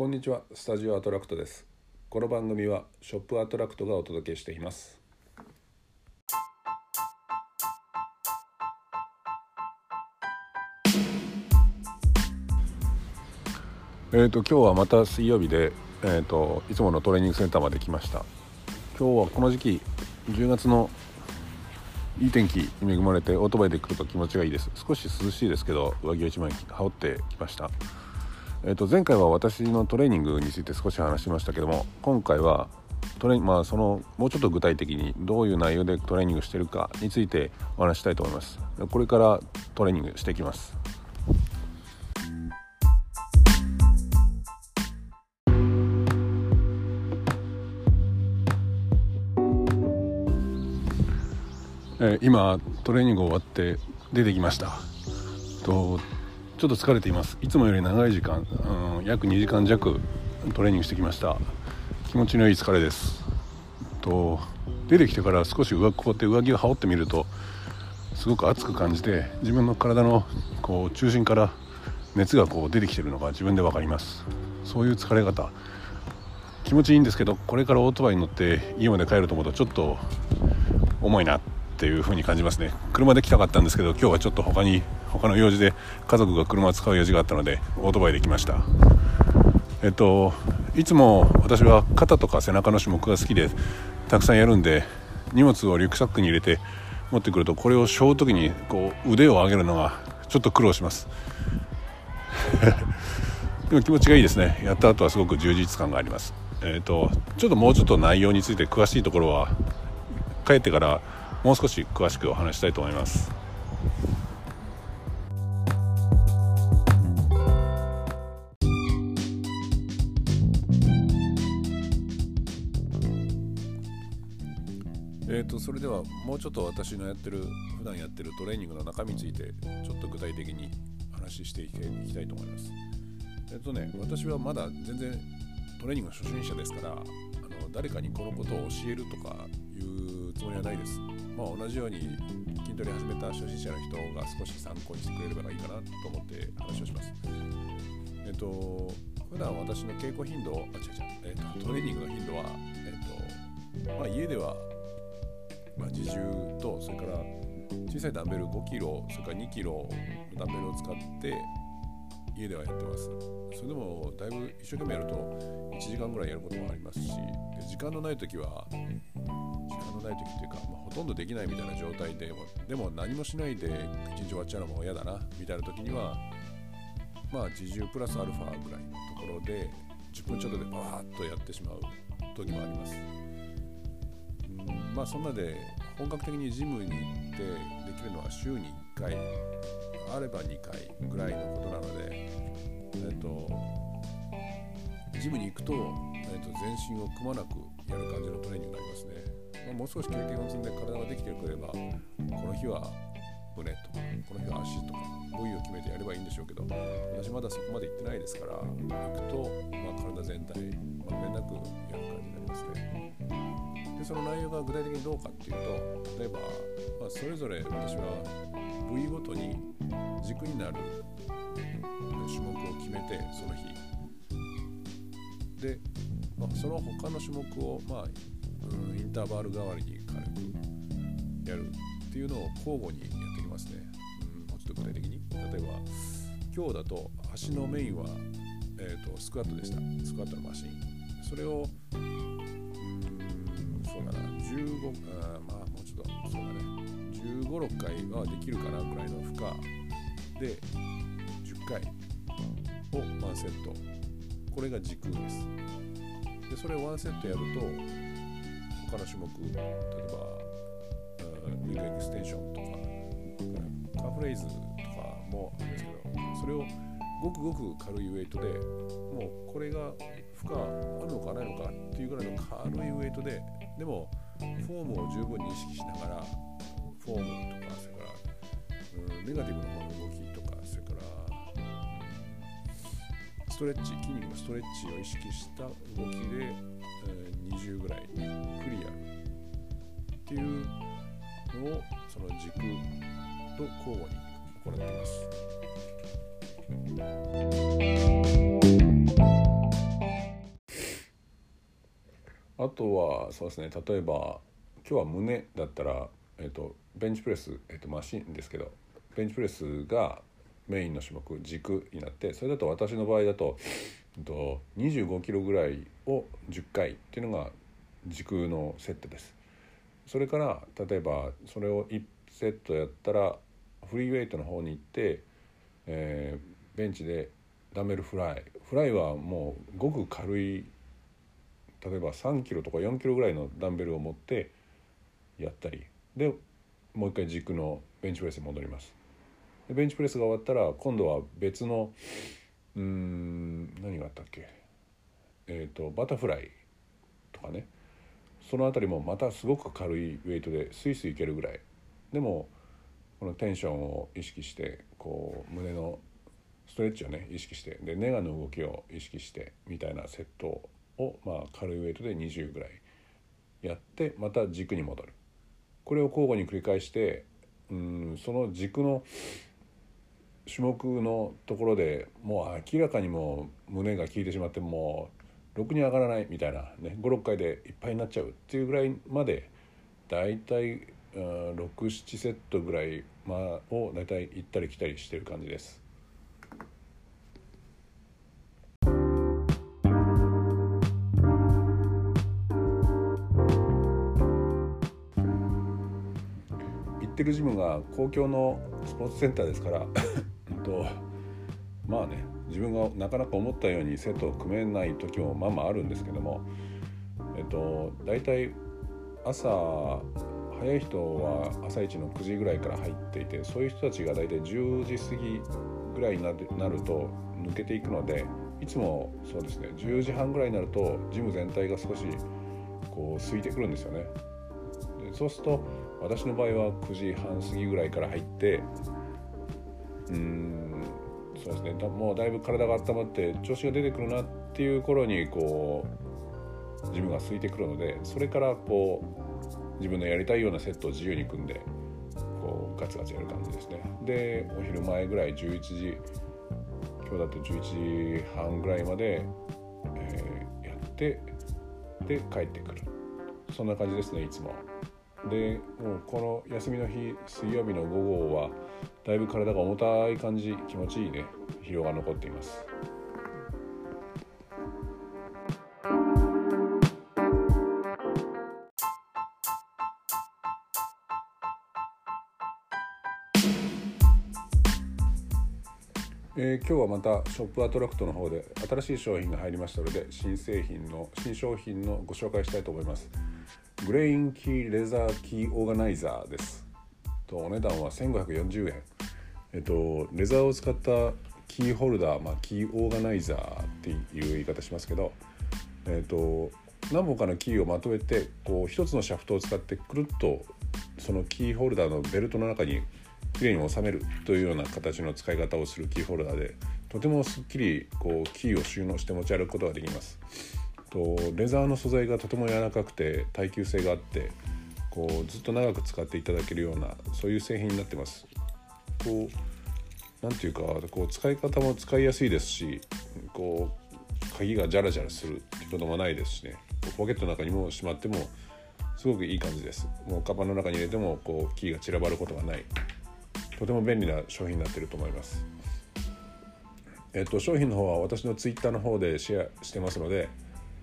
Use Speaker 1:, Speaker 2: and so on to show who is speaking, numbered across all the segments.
Speaker 1: こんにちは。スタジオアトラクトです。この番組はショップアトラクトがお届けしています。えーと今日はまた水曜日で、えーといつものトレーニングセンターまで来ました。今日はこの時期10月のいい天気に恵まれてオートバイで来ると気持ちがいいです。少し涼しいですけど上着を1枚羽織ってきました。えー、と前回は私のトレーニングについて少し話しましたけども今回はトレまあ、そのもうちょっと具体的にどういう内容でトレーニングしてるかについてお話したいと思います。これからトレーニングしていきます。え、今トレーニング終わって出てきました。とちょっと疲れています。いつもより長い時間、うん、約2時間弱トレーニングしてきました。気持ちのいい疲れです。と出てきてから少し上こうやって上着を羽織ってみるとすごく熱く感じて自分の体のこう中心から熱がこう出てきてるのが自分で分かります。そういう疲れ方。気持ちいいんですけどこれからオートバイに乗って家まで帰ると思うとちょっと重いな。っていう風に感じますね。車で来たかったんですけど今日はちょっと他に他の用事で家族が車を使う用事があったのでオートバイで来ました。えっといつも私は肩とか背中の種目が好きでたくさんやるんで荷物をリュックサックに入れて持ってくるとこれを背負う時にこう腕を上げるのがちょっと苦労します。でも気持ちがいいですね。やった後はすごく充実感があります。えっ、とちょっともうちょっと内容について詳しいところは帰ってからもう少し詳しくお話したいと思いますえーと、それではもうちょっと私のやってる普段やってるトレーニングの中身についてちょっと具体的に話していきたいと思います。えっ、とね私はまだ全然トレーニング初心者ですからあの誰かにこのことを教えるとかいうつもりはないです。まあ、同じように筋トレ始めた初心者の人が少し参考にしてくれればいいかなと思って話をします。えっ、と普段私の稽古頻度あ違う違う、えーと、トレーニングの頻度は、えっ、とまあ、家ではまあ、自重とそれから小さいダンベル5キロそれから2キロのダンベルを使って家ではやってますそれでもだいぶ一生懸命やると1時間ぐらいやることもありますしで時間のない時は時間のない時っていうか、まあ、ほとんどできないみたいな状態でもでも何もしないで1日終わっちゃうのも嫌だなみたいな時にはまあ自重プラスアルファぐらいのところで10分ちょっとでバーッとやってしまう時もあります。まあそんなで本格的にジムに行ってできるのは週に1回あれば2回ぐらいのことなので、えっと、ジムに行くと,、えっと全身をくまなくやる感じのトレーニングになりますね、もう少し経験を積んで体ができてくればこの日は胸とかこの日は足とか部位を決めてやればいいんでしょうけど私まだそこまで行ってないですから行くと、まあ、体全体まんべんなくやる感じになりますね。でその内容が具体的にどうかっていうと例えば、まあ、それぞれ私は部位ごとに軸になる種目を決めてその日で、まあ、その他の種目を、まあ、うん、インターバル代わりに軽くやるっていうのを交互にやってきますね、うん、もうちょっと具体的に。例えば今日だと足のメインは、えーとスクワットでした。スクワットのマシン。それをうんそうだな。15あまあもうちょっとそうだね。1 5 6回はできるかなぐらいの負荷。で10回を1セット。これが時空です。でそれを1セットやると他の種目例えばウィークエクステンションとかカーフレイズとかもあるんですけどそれをごくごく軽いウェイトでもうこれが負荷あるのかないのかっていうぐらいの軽いウェイトででもフォームを十分に意識しながらフォームとかそれから、うん、ネガティブな方の動きとかそれから、ストレッチ筋肉のストレッチを意識した動きで、80ぐらいゆっくりやるっていうのをその軸と交互に行っています。あとはそうですね例えば今日は胸だったら、えーと、ベンチプレス、えー、とマシンですけどベンチプレスがメインの種目軸になってそれだと私の場合だとと25キロぐらいを10回っていうのが軸のセットです。それから例えばそれを1セットやったらフリーウェイトの方に行って、えー、ベンチでダンベルフライ。フライはもうごく軽い例えば3キロとか4キロぐらいのダンベルを持ってやったり。でもう一回軸のベンチプレスに戻ります。でベンチプレスが終わったら今度は別のうんがあったっけ？えっ、ー、とバタフライとかね。その辺りもまたすごく軽いウェイトでスイスイいけるぐらい。でもこのテンションを意識してこう胸のストレッチをね意識して。でネガの動きを意識してみたいなセットを、まあ、軽いウェイトで20ぐらいやってまた軸に戻る。これを交互に繰り返してうんその軸の種目のところでもう明らかにもう胸が効いてしまってもうろくに上がらないみたいなね56回でいっぱいになっちゃうっていうぐらいまでだいたい67セットぐらい、まあ、をだいたい行ったり来たりしてる感じです。ってるジムが公共のスポーツセンターですからとまあね自分がなかなか思ったようにセットを組めない時もまあまああるんですけどもえっと大体朝早い人は朝一の9時ぐらいから入っていてそういう人たちが大体10時過ぎぐらいになると抜けていくのでいつもそうですね10時半ぐらいになるとジム全体が少しこう空いてくるんですよね。でそうすると私の場合は9時半過ぎぐらいから入ってうんそうですね。もうだいぶ体が温まって調子が出てくるなっていう頃にこう自分が空いてくるのでそれからこう自分のやりたいようなセットを自由に組んでこうガツガツやる感じですね。でお昼前ぐらい11時今日だと11時半ぐらいまで、えー、やってで帰ってくる。そんな感じですねいつも。でもうこの休みの日水曜日の午後はだいぶ体が重たい感じ気持ちいいね疲労が残っています。えー、今日はまたショップアトラクトの方で新しい商品が入りましたので新製品の新商品のご紹介したいと思います。グレインキーレザーキーオーガナイザーですとお値段は1540円えっとレザーを使ったキーホルダー、まあ、キーオーガナイザーっていう言い方しますけどえっと何本かのキーをまとめてこう一つのシャフトを使ってくるっとそのキーホルダーのベルトの中にきれいに収めるというような形の使い方をするキーホルダーでとてもすっきりこうキーを収納して持ち歩くことができます。とレザーの素材がとても柔らかくて耐久性があってこうずっと長く使っていただけるようなそういう製品になってます。こうなんていうかこう使い方も使いやすいですしこう鍵がジャラジャラするってこともないですしね。ポケットの中にもしまってもすごくいい感じです。もうカバンの中に入れてもこうキーが散らばることがない。とても便利な商品になっていると思います。えっと商品の方は私のツイッターの方でシェアしてますので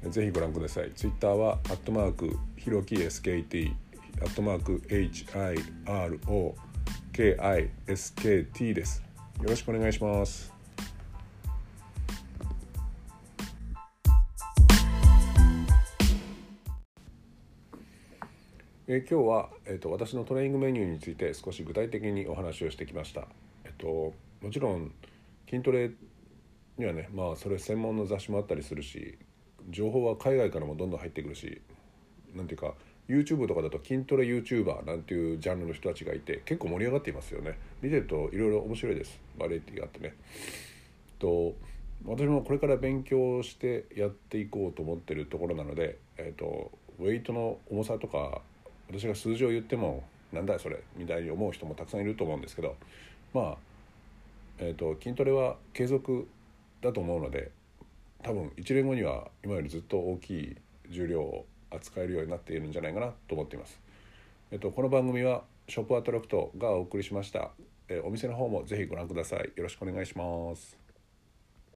Speaker 1: ぜひご覧ください。ツイッターは、アットマーク、ひろき SKT、アットマーク HIRO、KISKT です。よろしくお願いします。え今日は、えーと、私のトレーニングメニューについて少し具体的にお話をしてきました。えっ、ともちろん筋トレにはねまあそれ専門の雑誌もあったりするし情報は海外からもどんどん入ってくるしなんていうか YouTube とかだと筋トレ YouTuber なんていうジャンルの人たちがいて結構盛り上がっていますよね。見てるといろいろ面白いです。バラエティがあってね。と私もこれから勉強してやっていこうと思ってるところなので、えーと、ウェイトの重さとか私が数字を言ってもなんだそれみたいに思う人もたくさんいると思うんですけどまあ、えーと筋トレは継続だと思うので多分1年後には今よりずっと大きい重量を扱えるようになっているんじゃないかなと思っています。えっと、この番組はショップアトラクトがお送りしました。えお店の方もぜひご覧ください。よろしくお願いします。